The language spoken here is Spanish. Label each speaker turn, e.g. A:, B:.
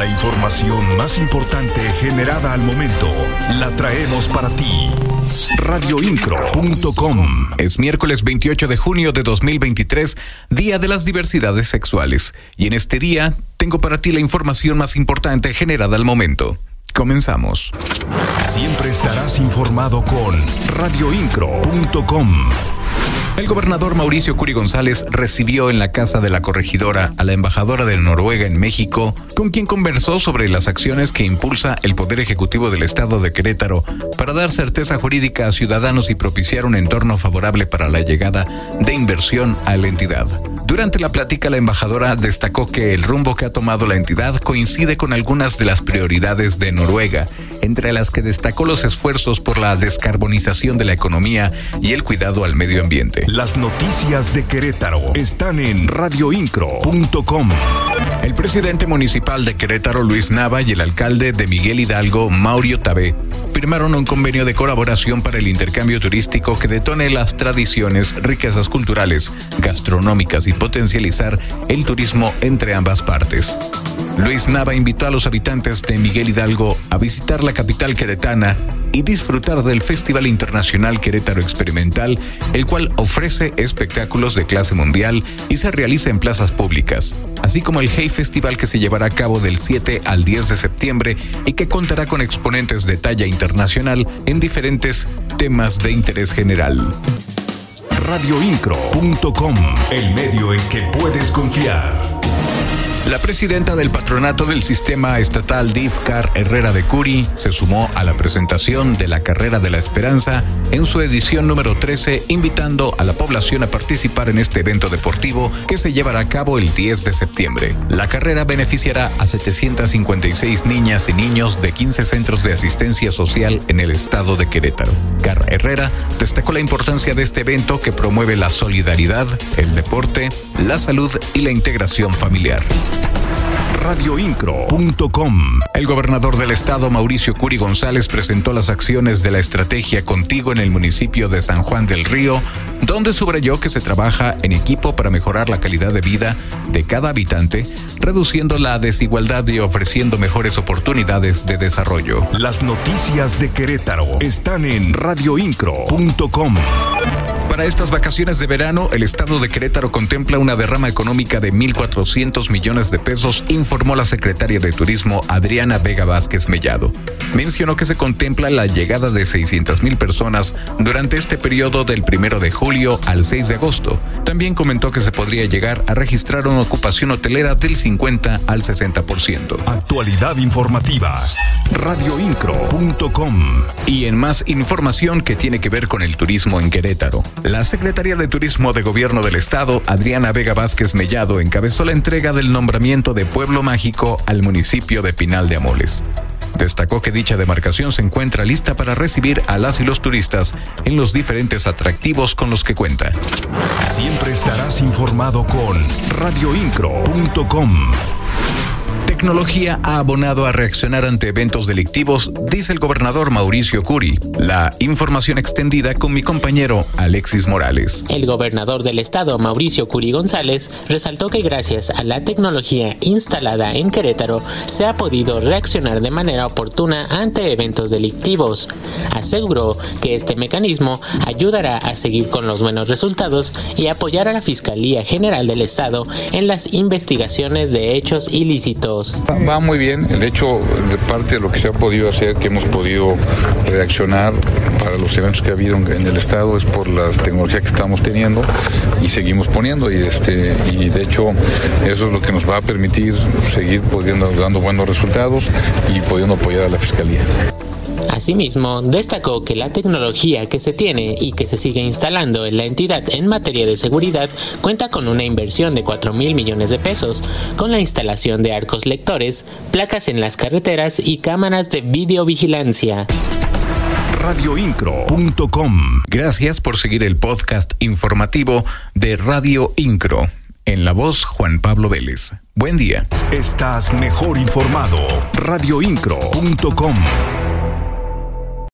A: La información más importante generada al momento la traemos para ti. Radioincro.com
B: Es miércoles 28 de junio de 2023, Día de las Diversidades Sexuales, y en este día tengo para ti la información más importante generada al momento. Comenzamos.
A: Siempre estarás informado con radioincro.com.
B: El gobernador Mauricio Curi González recibió en la casa de la corregidora a la embajadora de Noruega en México, con quien conversó sobre las acciones que impulsa el Poder Ejecutivo del Estado de Querétaro para dar certeza jurídica a ciudadanos y propiciar un entorno favorable para la llegada de inversión a la entidad. Durante la plática, la embajadora destacó que el rumbo que ha tomado la entidad coincide con algunas de las prioridades de Noruega, entre las que destacó los esfuerzos por la descarbonización de la economía y el cuidado al medio ambiente.
A: Las noticias de Querétaro están en radioincro.com.
B: El presidente municipal de Querétaro, Luis Nava, y el alcalde de Miguel Hidalgo, Maurio Tabé, firmaron un convenio de colaboración para el intercambio turístico que detone las tradiciones, riquezas culturales, gastronómicas y potencializar el turismo entre ambas partes. Luis Nava invitó a los habitantes de Miguel Hidalgo a visitar la capital queretana y disfrutar del Festival Internacional Querétaro Experimental, el cual ofrece espectáculos de clase mundial y se realiza en plazas públicas, así como el Hey Festival que se llevará a cabo del 7 al 10 de septiembre y que contará con exponentes de talla internacional en diferentes temas de interés general.
A: Radioincro.com, el medio en que puedes confiar.
B: La presidenta del patronato del sistema estatal DIFCAR, Herrera de Curi, se sumó a la presentación de la Carrera de la Esperanza en su edición número 13, invitando a la población a participar en este evento deportivo que se llevará a cabo el 10 de septiembre. La carrera beneficiará a 756 niñas y niños de 15 centros de asistencia social en el estado de Querétaro. Car Herrera destacó la importancia de este evento que promueve la solidaridad, el deporte, la salud y la integración familiar
A: radioincro.com.
B: El gobernador del estado, Mauricio Curi González, presentó las acciones de la estrategia Contigo en el municipio de San Juan del Río, donde subrayó que se trabaja en equipo para mejorar la calidad de vida de cada habitante, reduciendo la desigualdad y ofreciendo mejores oportunidades de desarrollo.
A: Las noticias de Querétaro están en radioincro.com.
B: Para estas vacaciones de verano, el estado de Querétaro contempla una derrama económica de 1.400 millones de pesos, informó la secretaria de Turismo Adriana Vega Vázquez Mellado. Mencionó que se contempla la llegada de 600 mil personas durante este periodo del primero de julio al 6 de agosto. También comentó que se podría llegar a registrar una ocupación hotelera del 50 al 60%.
A: Actualidad informativa. Radioincro.com.
B: Y en más información que tiene que ver con el turismo en Querétaro. La Secretaría de Turismo de Gobierno del Estado, Adriana Vega Vázquez Mellado, encabezó la entrega del nombramiento de Pueblo Mágico al municipio de Pinal de Amoles. Destacó que dicha demarcación se encuentra lista para recibir a las y los turistas en los diferentes atractivos con los que cuenta.
A: Siempre estarás informado con radioincro.com
B: tecnología ha abonado a reaccionar ante eventos delictivos, dice el gobernador Mauricio Curi. La información extendida con mi compañero Alexis Morales.
C: El gobernador del estado, Mauricio Curi González, resaltó que gracias a la tecnología instalada en Querétaro se ha podido reaccionar de manera oportuna ante eventos delictivos. Aseguró que este mecanismo ayudará a seguir con los buenos resultados y apoyar a la Fiscalía General del Estado en las investigaciones de hechos ilícitos.
D: Va, muy bien, de hecho, de parte de lo que se ha podido hacer, que hemos podido reaccionar para los eventos que ha habido en el Estado, es por la tecnología que estamos teniendo y seguimos poniendo. Y, este, y de hecho, eso es lo que nos va a permitir seguir pudiendo, dando buenos resultados y pudiendo apoyar a la Fiscalía.
C: Asimismo, destacó que la tecnología que se tiene y que se sigue instalando en la entidad en materia de seguridad cuenta con una inversión de 4 mil millones de pesos, con la instalación de arcos lectores, placas en las carreteras y cámaras de videovigilancia
A: radioincro.com.
B: Gracias por seguir el podcast informativo de Radio Incro. En la voz, Juan Pablo Vélez. Buen día.
A: Estás mejor informado. radioincro.com.